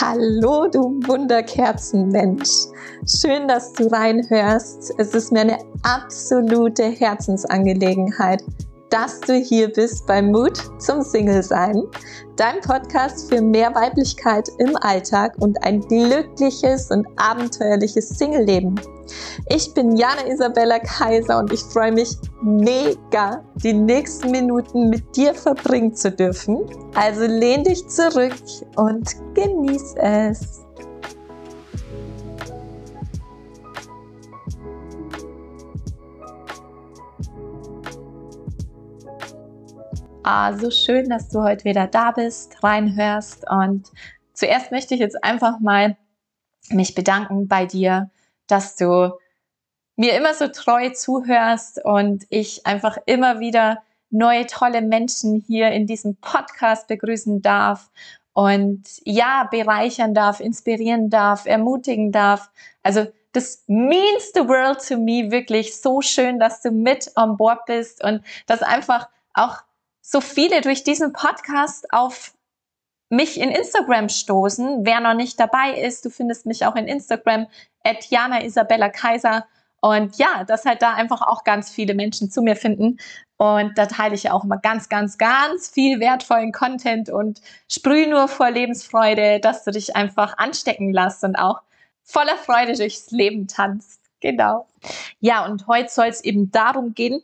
Hallo, du Wunderkerzenmensch. Schön, dass du reinhörst. Es ist mir eine absolute Herzensangelegenheit, dass du hier bist bei Mut zum Single-Sein, dein Podcast für mehr Weiblichkeit im Alltag und ein glückliches und abenteuerliches Single-Leben. Ich bin Jana Isabella Kaiser und ich freue mich mega, die nächsten Minuten mit dir verbringen zu dürfen. Also lehn dich zurück und genieß es. Ah, so schön, dass du heute wieder da bist, reinhörst. Und zuerst möchte ich jetzt einfach mal mich bedanken bei dir, dass du mir immer so treu zuhörst und ich einfach immer wieder neue tolle Menschen hier in diesem Podcast begrüßen darf und ja, bereichern darf, inspirieren darf, ermutigen darf. Also das means the world to me wirklich so schön, dass du mit on board bist und dass einfach auch so viele durch diesen Podcast auf mich in Instagram stoßen. Wer noch nicht dabei ist, du findest mich auch in Instagram at Jana Isabella Kaiser. Und ja, dass halt da einfach auch ganz viele Menschen zu mir finden. Und da teile ich ja auch immer ganz, ganz, ganz viel wertvollen Content und sprühe nur vor Lebensfreude, dass du dich einfach anstecken lässt und auch voller Freude durchs Leben tanzt. Genau. Ja, und heute soll es eben darum gehen,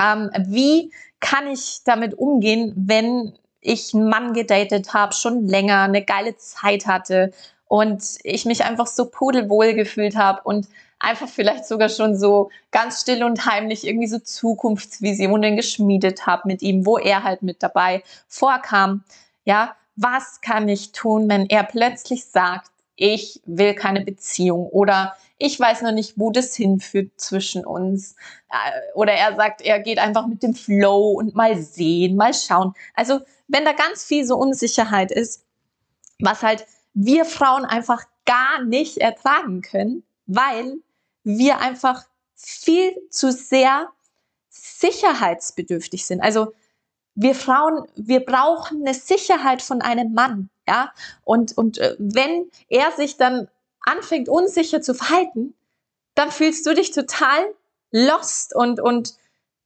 ähm, wie kann ich damit umgehen, wenn ich einen Mann gedatet habe, schon länger, eine geile Zeit hatte und ich mich einfach so pudelwohl gefühlt habe und einfach vielleicht sogar schon so ganz still und heimlich irgendwie so Zukunftsvisionen geschmiedet habe mit ihm, wo er halt mit dabei vorkam. Ja, was kann ich tun, wenn er plötzlich sagt, ich will keine Beziehung oder ich weiß noch nicht, wo das hinführt zwischen uns. Äh, oder er sagt, er geht einfach mit dem Flow und mal sehen, mal schauen. Also wenn da ganz viel so Unsicherheit ist, was halt wir Frauen einfach gar nicht ertragen können, weil wir einfach viel zu sehr sicherheitsbedürftig sind. Also wir Frauen, wir brauchen eine Sicherheit von einem Mann, ja. Und, und äh, wenn er sich dann anfängt, unsicher zu verhalten, dann fühlst du dich total lost und, und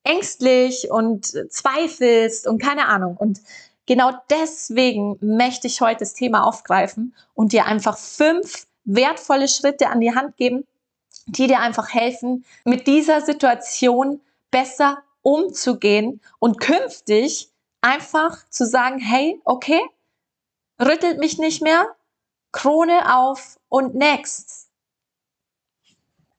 ängstlich und zweifelst und keine Ahnung. Und genau deswegen möchte ich heute das Thema aufgreifen und dir einfach fünf wertvolle Schritte an die Hand geben, die dir einfach helfen, mit dieser Situation besser umzugehen und künftig einfach zu sagen, hey, okay, rüttelt mich nicht mehr, Krone auf und next.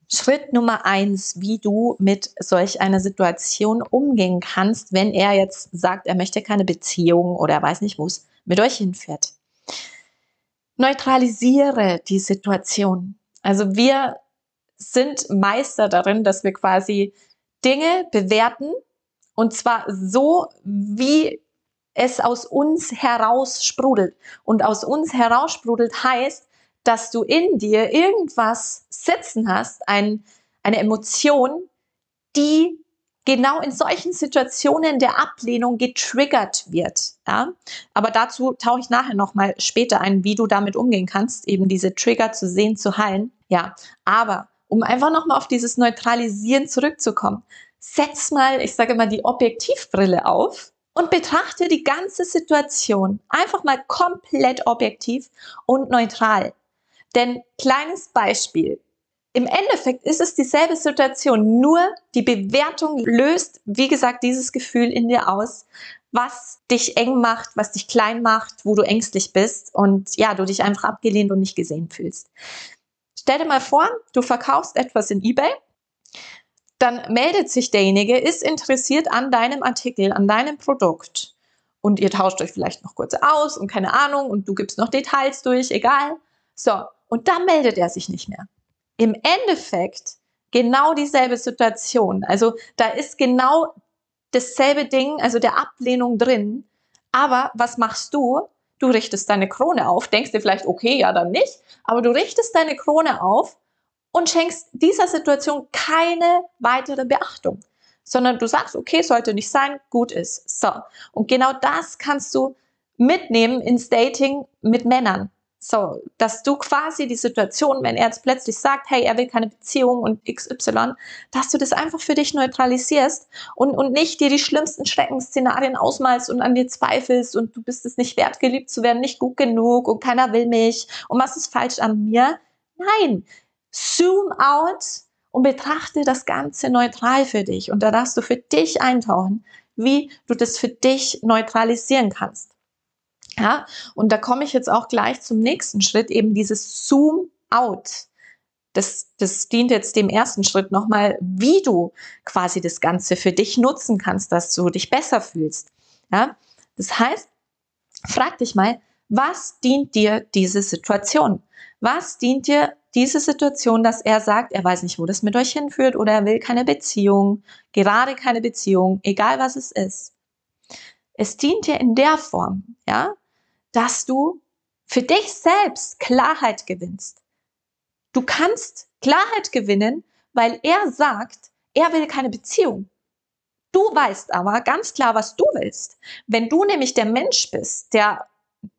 Schritt Nummer eins, wie du mit solch einer Situation umgehen kannst, wenn er jetzt sagt, er möchte keine Beziehung oder er weiß nicht, wo es mit euch hinfährt. Neutralisiere die Situation. Also wir sind Meister darin, dass wir quasi Dinge bewerten und zwar so, wie es aus uns heraus sprudelt. Und aus uns heraus sprudelt heißt, dass du in dir irgendwas sitzen hast, ein, eine Emotion, die genau in solchen Situationen der Ablehnung getriggert wird. Ja? Aber dazu tauche ich nachher nochmal später ein, wie du damit umgehen kannst, eben diese Trigger zu sehen, zu heilen. Ja, aber um einfach nochmal auf dieses Neutralisieren zurückzukommen, setz mal, ich sage mal, die Objektivbrille auf und betrachte die ganze Situation einfach mal komplett objektiv und neutral. Denn kleines Beispiel. Im Endeffekt ist es dieselbe Situation, nur die Bewertung löst, wie gesagt, dieses Gefühl in dir aus, was dich eng macht, was dich klein macht, wo du ängstlich bist und ja, du dich einfach abgelehnt und nicht gesehen fühlst. Stell dir mal vor, du verkaufst etwas in eBay dann meldet sich derjenige, ist interessiert an deinem Artikel, an deinem Produkt. Und ihr tauscht euch vielleicht noch kurz aus und keine Ahnung und du gibst noch Details durch, egal. So, und dann meldet er sich nicht mehr. Im Endeffekt genau dieselbe Situation. Also da ist genau dasselbe Ding, also der Ablehnung drin. Aber was machst du? Du richtest deine Krone auf, denkst dir vielleicht, okay, ja, dann nicht, aber du richtest deine Krone auf und schenkst dieser Situation keine weitere Beachtung, sondern du sagst, okay, sollte nicht sein, gut ist. So. Und genau das kannst du mitnehmen ins Dating mit Männern. So, dass du quasi die Situation, wenn er jetzt plötzlich sagt, hey, er will keine Beziehung und XY, dass du das einfach für dich neutralisierst und, und nicht dir die schlimmsten Schreckensszenarien ausmalst und an dir zweifelst und du bist es nicht wert, geliebt zu werden, nicht gut genug und keiner will mich und was ist falsch an mir. Nein, zoom out und betrachte das Ganze neutral für dich und da darfst du für dich eintauchen, wie du das für dich neutralisieren kannst. Ja, und da komme ich jetzt auch gleich zum nächsten Schritt, eben dieses Zoom out. Das, das dient jetzt dem ersten Schritt nochmal, wie du quasi das Ganze für dich nutzen kannst, dass du dich besser fühlst. Ja, das heißt, frag dich mal, was dient dir diese Situation? Was dient dir diese Situation, dass er sagt, er weiß nicht, wo das mit euch hinführt oder er will keine Beziehung, gerade keine Beziehung, egal was es ist. Es dient dir in der Form, ja, dass du für dich selbst Klarheit gewinnst. Du kannst Klarheit gewinnen, weil er sagt, er will keine Beziehung. Du weißt aber ganz klar, was du willst. Wenn du nämlich der Mensch bist, der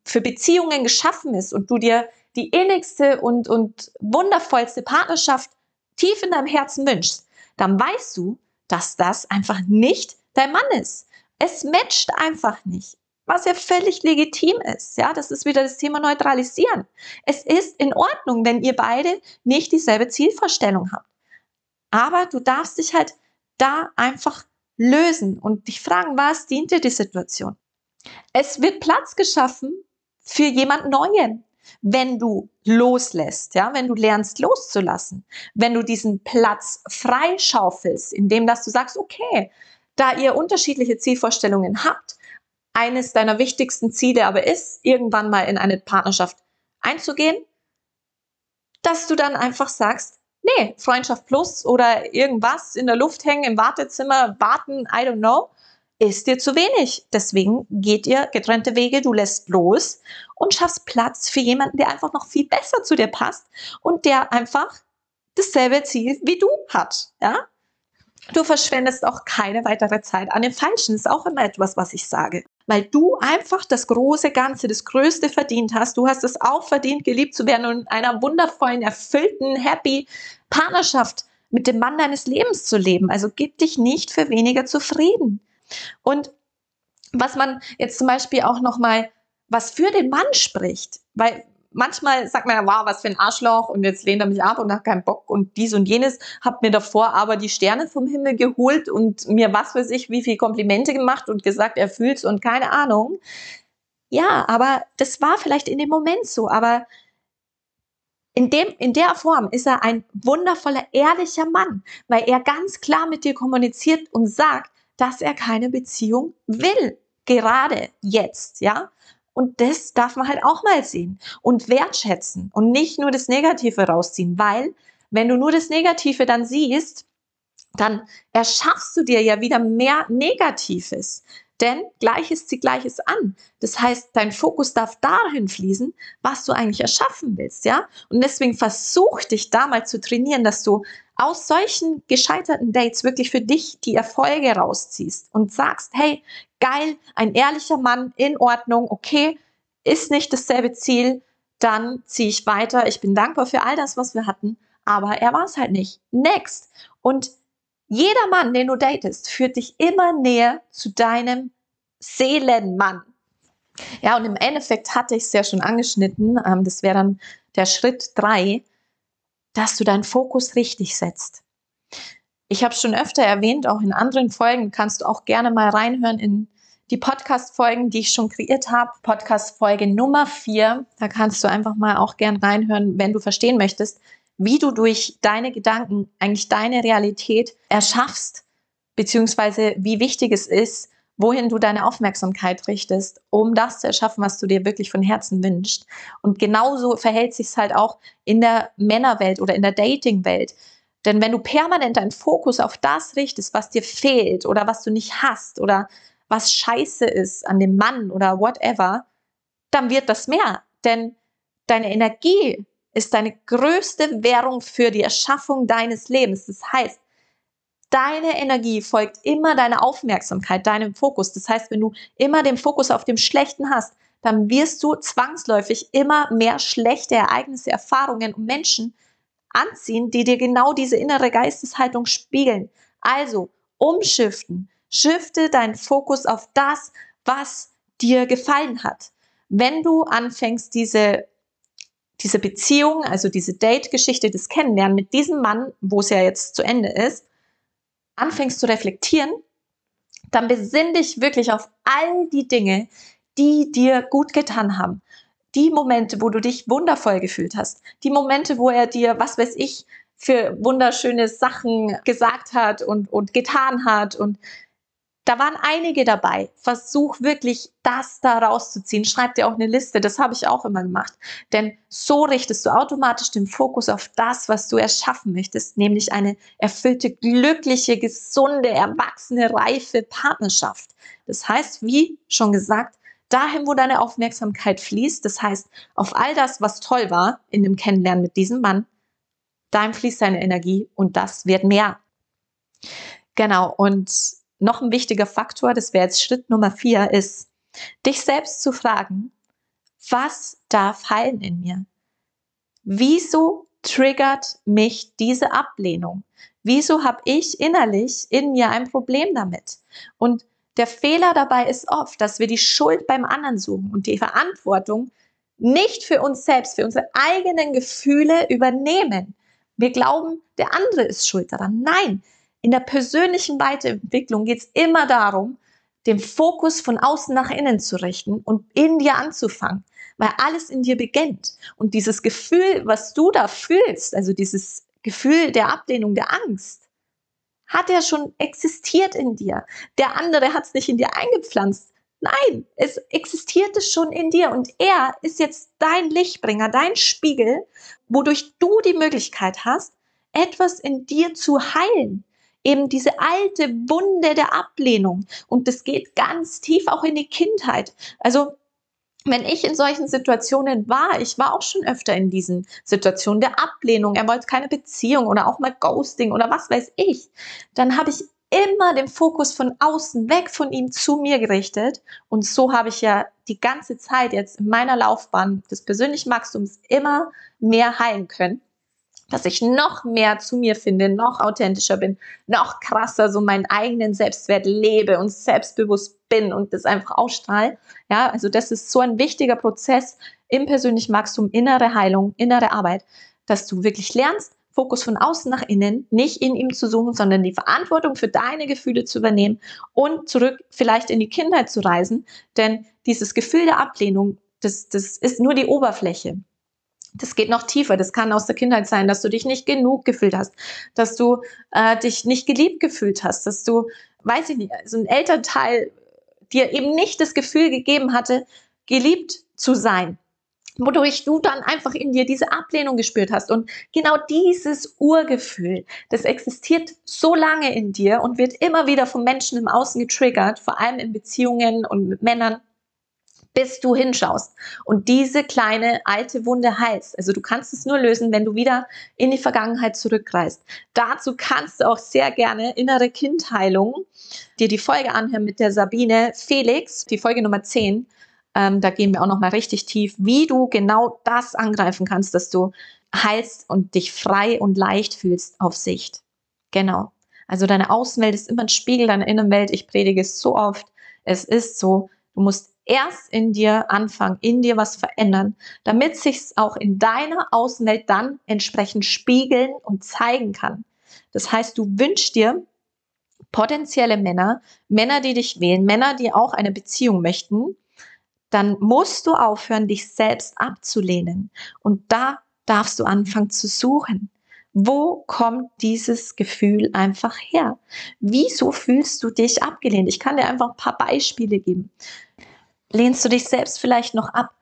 für Beziehungen geschaffen ist und du dir die innigste und, und wundervollste Partnerschaft tief in deinem Herzen wünschst, dann weißt du, dass das einfach nicht dein Mann ist. Es matcht einfach nicht was ja völlig legitim ist. Ja, das ist wieder das Thema Neutralisieren. Es ist in Ordnung, wenn ihr beide nicht dieselbe Zielvorstellung habt. Aber du darfst dich halt da einfach lösen und dich fragen, was dient dir die Situation? Es wird Platz geschaffen für jemand Neuen, wenn du loslässt, ja, wenn du lernst loszulassen, wenn du diesen Platz freischaufelst, indem dass du sagst, okay, da ihr unterschiedliche Zielvorstellungen habt, eines deiner wichtigsten Ziele aber ist, irgendwann mal in eine Partnerschaft einzugehen, dass du dann einfach sagst, nee, Freundschaft plus oder irgendwas in der Luft hängen, im Wartezimmer warten, I don't know, ist dir zu wenig. Deswegen geht ihr getrennte Wege, du lässt los und schaffst Platz für jemanden, der einfach noch viel besser zu dir passt und der einfach dasselbe Ziel wie du hat, ja? Du verschwendest auch keine weitere Zeit an dem Falschen. Ist auch immer etwas, was ich sage weil du einfach das große Ganze, das Größte verdient hast. Du hast es auch verdient, geliebt zu werden und in einer wundervollen, erfüllten, happy Partnerschaft mit dem Mann deines Lebens zu leben. Also gib dich nicht für weniger zufrieden. Und was man jetzt zum Beispiel auch nochmal, was für den Mann spricht, weil manchmal sagt man ja, wow, was für ein Arschloch und jetzt lehnt er mich ab und hat keinen Bock und dies und jenes, hab mir davor aber die Sterne vom Himmel geholt und mir was für sich, wie viel Komplimente gemacht und gesagt, er fühlt's und keine Ahnung. Ja, aber das war vielleicht in dem Moment so, aber in, dem, in der Form ist er ein wundervoller, ehrlicher Mann, weil er ganz klar mit dir kommuniziert und sagt, dass er keine Beziehung will. Gerade jetzt, ja. Und das darf man halt auch mal sehen und wertschätzen und nicht nur das Negative rausziehen, weil wenn du nur das Negative dann siehst, dann erschaffst du dir ja wieder mehr Negatives. Denn Gleiches zieht Gleiches an. Das heißt, dein Fokus darf dahin fließen, was du eigentlich erschaffen willst, ja? Und deswegen versuch dich da mal zu trainieren, dass du aus solchen gescheiterten Dates wirklich für dich die Erfolge rausziehst und sagst, hey, geil, ein ehrlicher Mann, in Ordnung, okay, ist nicht dasselbe Ziel, dann ziehe ich weiter. Ich bin dankbar für all das, was wir hatten, aber er war es halt nicht. Next. Und jeder Mann, den du datest, führt dich immer näher zu deinem Seelenmann. Ja, und im Endeffekt hatte ich es ja schon angeschnitten. Ähm, das wäre dann der Schritt drei, dass du deinen Fokus richtig setzt. Ich habe schon öfter erwähnt, auch in anderen Folgen kannst du auch gerne mal reinhören in die Podcast-Folgen, die ich schon kreiert habe. Podcast-Folge Nummer vier. Da kannst du einfach mal auch gern reinhören, wenn du verstehen möchtest, wie du durch deine Gedanken eigentlich deine Realität erschaffst, beziehungsweise wie wichtig es ist, wohin du deine Aufmerksamkeit richtest, um das zu erschaffen, was du dir wirklich von Herzen wünschst. Und genauso verhält sich es halt auch in der Männerwelt oder in der Datingwelt. Denn wenn du permanent deinen Fokus auf das richtest, was dir fehlt oder was du nicht hast oder was scheiße ist an dem Mann oder whatever, dann wird das mehr. Denn deine Energie ist deine größte Währung für die Erschaffung deines Lebens. Das heißt, deine Energie folgt immer deiner Aufmerksamkeit, deinem Fokus. Das heißt, wenn du immer den Fokus auf dem Schlechten hast, dann wirst du zwangsläufig immer mehr schlechte Ereignisse, Erfahrungen und Menschen anziehen, die dir genau diese innere Geisteshaltung spiegeln. Also umschiften. Shifte deinen Fokus auf das, was dir gefallen hat. Wenn du anfängst, diese, diese Beziehung, also diese Date-Geschichte, das Kennenlernen mit diesem Mann, wo es ja jetzt zu Ende ist, anfängst zu reflektieren, dann besinn dich wirklich auf all die Dinge, die dir gut getan haben. Die Momente, wo du dich wundervoll gefühlt hast. Die Momente, wo er dir, was weiß ich, für wunderschöne Sachen gesagt hat und, und getan hat und da waren einige dabei. Versuch wirklich das da rauszuziehen. Schreib dir auch eine Liste. Das habe ich auch immer gemacht. Denn so richtest du automatisch den Fokus auf das, was du erschaffen möchtest, nämlich eine erfüllte, glückliche, gesunde, erwachsene, reife Partnerschaft. Das heißt, wie schon gesagt, dahin, wo deine Aufmerksamkeit fließt, das heißt, auf all das, was toll war in dem Kennenlernen mit diesem Mann, dahin fließt deine Energie und das wird mehr. Genau. Und noch ein wichtiger Faktor, das wäre jetzt Schritt Nummer vier, ist, dich selbst zu fragen, was darf heilen in mir? Wieso triggert mich diese Ablehnung? Wieso habe ich innerlich in mir ein Problem damit? Und der Fehler dabei ist oft, dass wir die Schuld beim anderen suchen und die Verantwortung nicht für uns selbst, für unsere eigenen Gefühle übernehmen. Wir glauben, der andere ist schuld daran. Nein, in der persönlichen Weiterentwicklung geht es immer darum, den Fokus von außen nach innen zu richten und in dir anzufangen, weil alles in dir beginnt. Und dieses Gefühl, was du da fühlst, also dieses Gefühl der Ablehnung, der Angst, hat ja schon existiert in dir. Der andere hat es nicht in dir eingepflanzt. Nein, es existierte schon in dir und er ist jetzt dein Lichtbringer, dein Spiegel, wodurch du die Möglichkeit hast, etwas in dir zu heilen eben diese alte Wunde der Ablehnung. Und das geht ganz tief auch in die Kindheit. Also wenn ich in solchen Situationen war, ich war auch schon öfter in diesen Situationen der Ablehnung, er wollte keine Beziehung oder auch mal Ghosting oder was weiß ich, dann habe ich immer den Fokus von außen weg von ihm zu mir gerichtet. Und so habe ich ja die ganze Zeit jetzt in meiner Laufbahn des persönlichen Wachstums immer mehr heilen können dass ich noch mehr zu mir finde, noch authentischer bin, noch krasser so meinen eigenen Selbstwert lebe und selbstbewusst bin und das einfach ausstrahle. Ja, also das ist so ein wichtiger Prozess im persönlichen Wachstum, innere Heilung, innere Arbeit, dass du wirklich lernst, Fokus von außen nach innen, nicht in ihm zu suchen, sondern die Verantwortung für deine Gefühle zu übernehmen und zurück vielleicht in die Kindheit zu reisen. Denn dieses Gefühl der Ablehnung, das, das ist nur die Oberfläche. Das geht noch tiefer. Das kann aus der Kindheit sein, dass du dich nicht genug gefühlt hast, dass du äh, dich nicht geliebt gefühlt hast, dass du, weiß ich nicht, so ein Elternteil dir eben nicht das Gefühl gegeben hatte, geliebt zu sein. Wodurch du dann einfach in dir diese Ablehnung gespürt hast. Und genau dieses Urgefühl, das existiert so lange in dir und wird immer wieder von Menschen im Außen getriggert, vor allem in Beziehungen und mit Männern bis du hinschaust und diese kleine alte Wunde heilst. Also du kannst es nur lösen, wenn du wieder in die Vergangenheit zurückreist. Dazu kannst du auch sehr gerne innere Kindheilung dir die Folge anhören mit der Sabine Felix, die Folge Nummer 10. Ähm, da gehen wir auch noch mal richtig tief, wie du genau das angreifen kannst, dass du heilst und dich frei und leicht fühlst auf Sicht. Genau. Also deine Außenwelt ist immer ein Spiegel deiner Innenwelt. Ich predige es so oft. Es ist so. Du musst erst in dir anfangen, in dir was verändern, damit sich auch in deiner Außenwelt dann entsprechend spiegeln und zeigen kann. Das heißt, du wünschst dir potenzielle Männer, Männer, die dich wählen, Männer, die auch eine Beziehung möchten, dann musst du aufhören, dich selbst abzulehnen. Und da darfst du anfangen zu suchen. Wo kommt dieses Gefühl einfach her? Wieso fühlst du dich abgelehnt? Ich kann dir einfach ein paar Beispiele geben lehnst du dich selbst vielleicht noch ab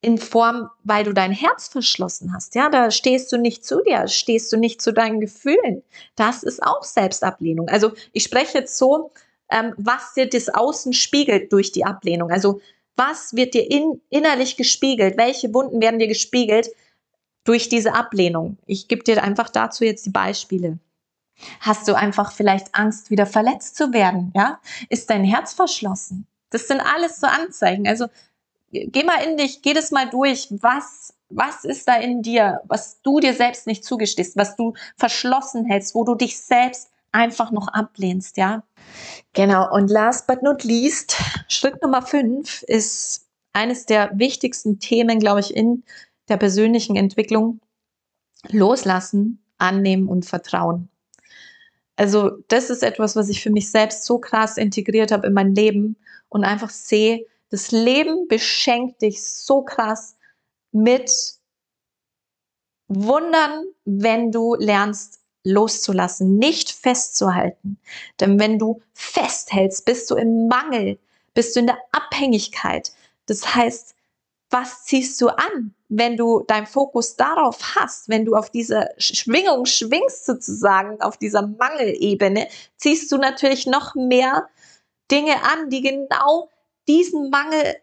in Form, weil du dein Herz verschlossen hast. Ja, da stehst du nicht zu dir, stehst du nicht zu deinen Gefühlen. Das ist auch Selbstablehnung. Also ich spreche jetzt so, ähm, was dir das Außen spiegelt durch die Ablehnung. Also was wird dir in, innerlich gespiegelt? Welche Wunden werden dir gespiegelt durch diese Ablehnung? Ich gebe dir einfach dazu jetzt die Beispiele. Hast du einfach vielleicht Angst, wieder verletzt zu werden? Ja, ist dein Herz verschlossen? Das sind alles so Anzeichen. Also geh mal in dich, geh das mal durch. Was, was ist da in dir, was du dir selbst nicht zugestehst, was du verschlossen hältst, wo du dich selbst einfach noch ablehnst, ja? Genau. Und last but not least, Schritt Nummer fünf ist eines der wichtigsten Themen, glaube ich, in der persönlichen Entwicklung. Loslassen, annehmen und vertrauen. Also das ist etwas, was ich für mich selbst so krass integriert habe in mein Leben und einfach sehe, das Leben beschenkt dich so krass mit Wundern, wenn du lernst loszulassen, nicht festzuhalten. Denn wenn du festhältst, bist du im Mangel, bist du in der Abhängigkeit. Das heißt, was ziehst du an, wenn du deinen Fokus darauf hast, wenn du auf dieser Schwingung schwingst sozusagen, auf dieser Mangelebene, ziehst du natürlich noch mehr Dinge an, die genau diesen Mangel,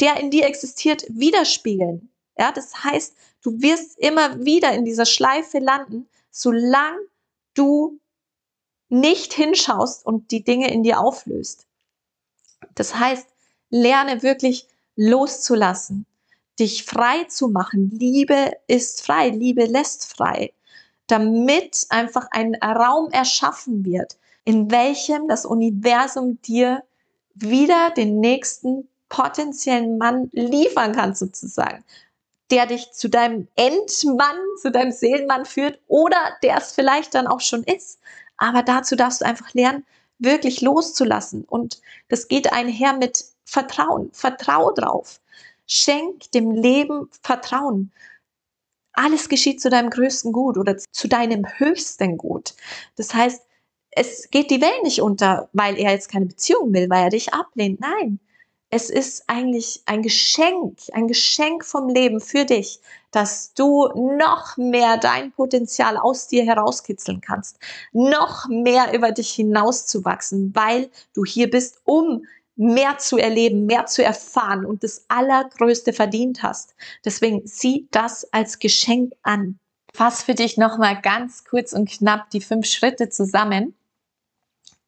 der in dir existiert, widerspiegeln. Ja, das heißt, du wirst immer wieder in dieser Schleife landen, solange du nicht hinschaust und die Dinge in dir auflöst. Das heißt, lerne wirklich loszulassen, dich frei zu machen. Liebe ist frei, Liebe lässt frei, damit einfach ein Raum erschaffen wird, in welchem das Universum dir wieder den nächsten potenziellen Mann liefern kann, sozusagen, der dich zu deinem Endmann, zu deinem Seelenmann führt oder der es vielleicht dann auch schon ist. Aber dazu darfst du einfach lernen, wirklich loszulassen. Und das geht einher mit Vertrauen. Vertrau drauf. Schenk dem Leben Vertrauen. Alles geschieht zu deinem größten Gut oder zu deinem höchsten Gut. Das heißt, es geht die Welt nicht unter, weil er jetzt keine Beziehung will, weil er dich ablehnt. Nein, es ist eigentlich ein Geschenk, ein Geschenk vom Leben für dich, dass du noch mehr dein Potenzial aus dir herauskitzeln kannst, noch mehr über dich hinauszuwachsen, weil du hier bist, um mehr zu erleben, mehr zu erfahren und das Allergrößte verdient hast. Deswegen sieh das als Geschenk an. Fass für dich nochmal ganz kurz und knapp die fünf Schritte zusammen.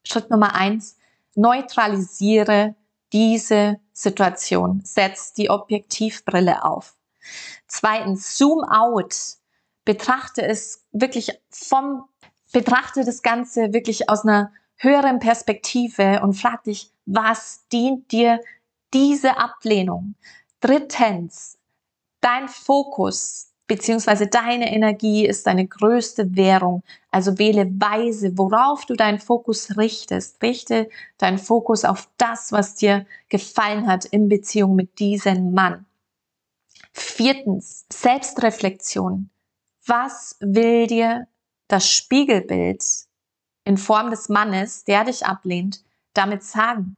Schritt Nummer eins, neutralisiere diese Situation. Setz die Objektivbrille auf. Zweitens, zoom out. Betrachte es wirklich vom, betrachte das Ganze wirklich aus einer höheren Perspektive und frag dich, was dient dir diese Ablehnung? Drittens, dein Fokus beziehungsweise deine Energie ist deine größte Währung. Also wähle weise, worauf du deinen Fokus richtest. Richte deinen Fokus auf das, was dir gefallen hat in Beziehung mit diesem Mann. Viertens, Selbstreflexion. Was will dir das Spiegelbild in Form des Mannes, der dich ablehnt, damit sagen?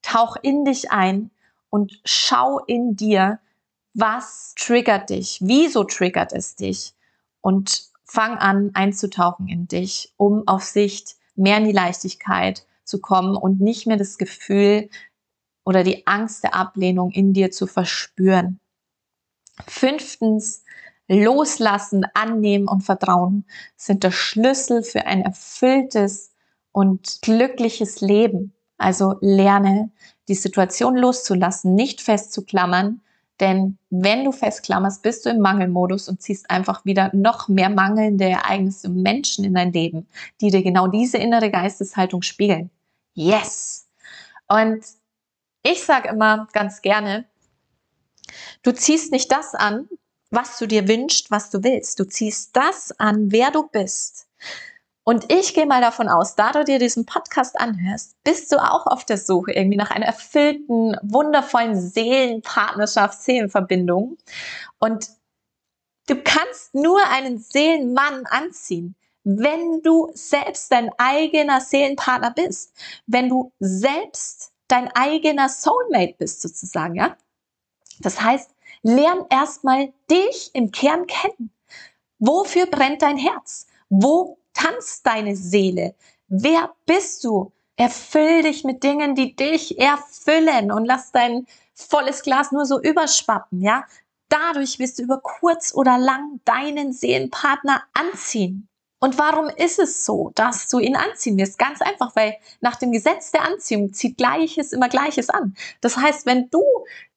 Tauch in dich ein und schau in dir, was triggert dich, wieso triggert es dich und fang an einzutauchen in dich, um auf Sicht mehr in die Leichtigkeit zu kommen und nicht mehr das Gefühl oder die Angst der Ablehnung in dir zu verspüren. Fünftens, Loslassen, Annehmen und Vertrauen sind der Schlüssel für ein erfülltes und glückliches Leben. Also lerne, die Situation loszulassen, nicht festzuklammern, denn wenn du festklammerst, bist du im Mangelmodus und ziehst einfach wieder noch mehr mangelnde Ereignisse und Menschen in dein Leben, die dir genau diese innere Geisteshaltung spiegeln. Yes! Und ich sage immer ganz gerne, du ziehst nicht das an, was du dir wünschst, was du willst. Du ziehst das an, wer du bist. Und ich gehe mal davon aus, da du dir diesen Podcast anhörst, bist du auch auf der Suche irgendwie nach einer erfüllten, wundervollen Seelenpartnerschaft, Seelenverbindung. Und du kannst nur einen Seelenmann anziehen, wenn du selbst dein eigener Seelenpartner bist, wenn du selbst dein eigener Soulmate bist sozusagen, ja? Das heißt, lern erstmal dich im Kern kennen. Wofür brennt dein Herz? Wo tanzt deine Seele? Wer bist du? Erfüll dich mit Dingen, die dich erfüllen und lass dein volles Glas nur so überschwappen, ja? Dadurch wirst du über kurz oder lang deinen Seelenpartner anziehen. Und warum ist es so, dass du ihn anziehen wirst? Ganz einfach, weil nach dem Gesetz der Anziehung zieht Gleiches immer Gleiches an. Das heißt, wenn du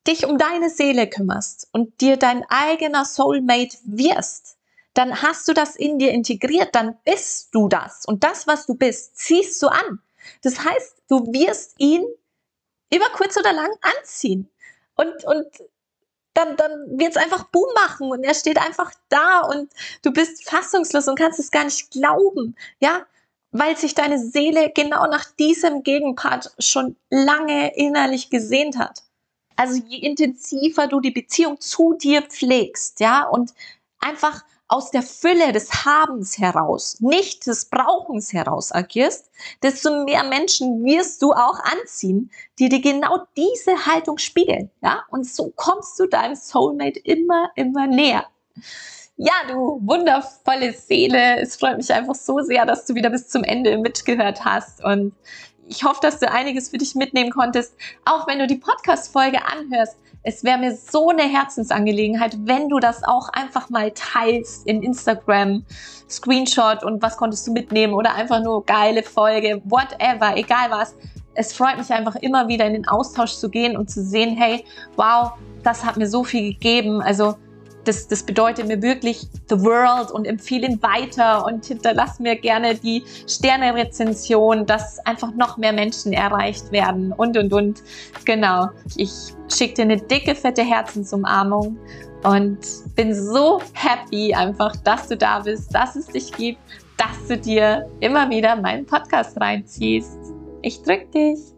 dich um deine Seele kümmerst und dir dein eigener Soulmate wirst, dann hast du das in dir integriert, dann bist du das. Und das, was du bist, ziehst du an. Das heißt, du wirst ihn über kurz oder lang anziehen. Und, und dann, dann wird es einfach Boom machen und er steht einfach da und du bist fassungslos und kannst es gar nicht glauben, ja, weil sich deine Seele genau nach diesem Gegenpart schon lange innerlich gesehnt hat. Also je intensiver du die Beziehung zu dir pflegst, ja, und einfach aus der Fülle des Habens heraus, nicht des Brauchens heraus agierst, desto mehr Menschen wirst du auch anziehen, die dir genau diese Haltung spiegeln. Ja? Und so kommst du deinem Soulmate immer, immer näher. Ja, du wundervolle Seele. Es freut mich einfach so sehr, dass du wieder bis zum Ende mitgehört hast. Und ich hoffe, dass du einiges für dich mitnehmen konntest, auch wenn du die Podcast-Folge anhörst es wäre mir so eine Herzensangelegenheit, wenn du das auch einfach mal teilst in Instagram, Screenshot und was konntest du mitnehmen oder einfach nur geile Folge, whatever, egal was. Es freut mich einfach immer wieder in den Austausch zu gehen und zu sehen, hey, wow, das hat mir so viel gegeben. Also das, das bedeutet mir wirklich the world und empfehle ihn weiter und hinterlass mir gerne die Sterne-Rezension, dass einfach noch mehr Menschen erreicht werden und, und, und. Genau. Ich schicke dir eine dicke, fette Herzensumarmung und bin so happy einfach, dass du da bist, dass es dich gibt, dass du dir immer wieder meinen Podcast reinziehst. Ich drück dich.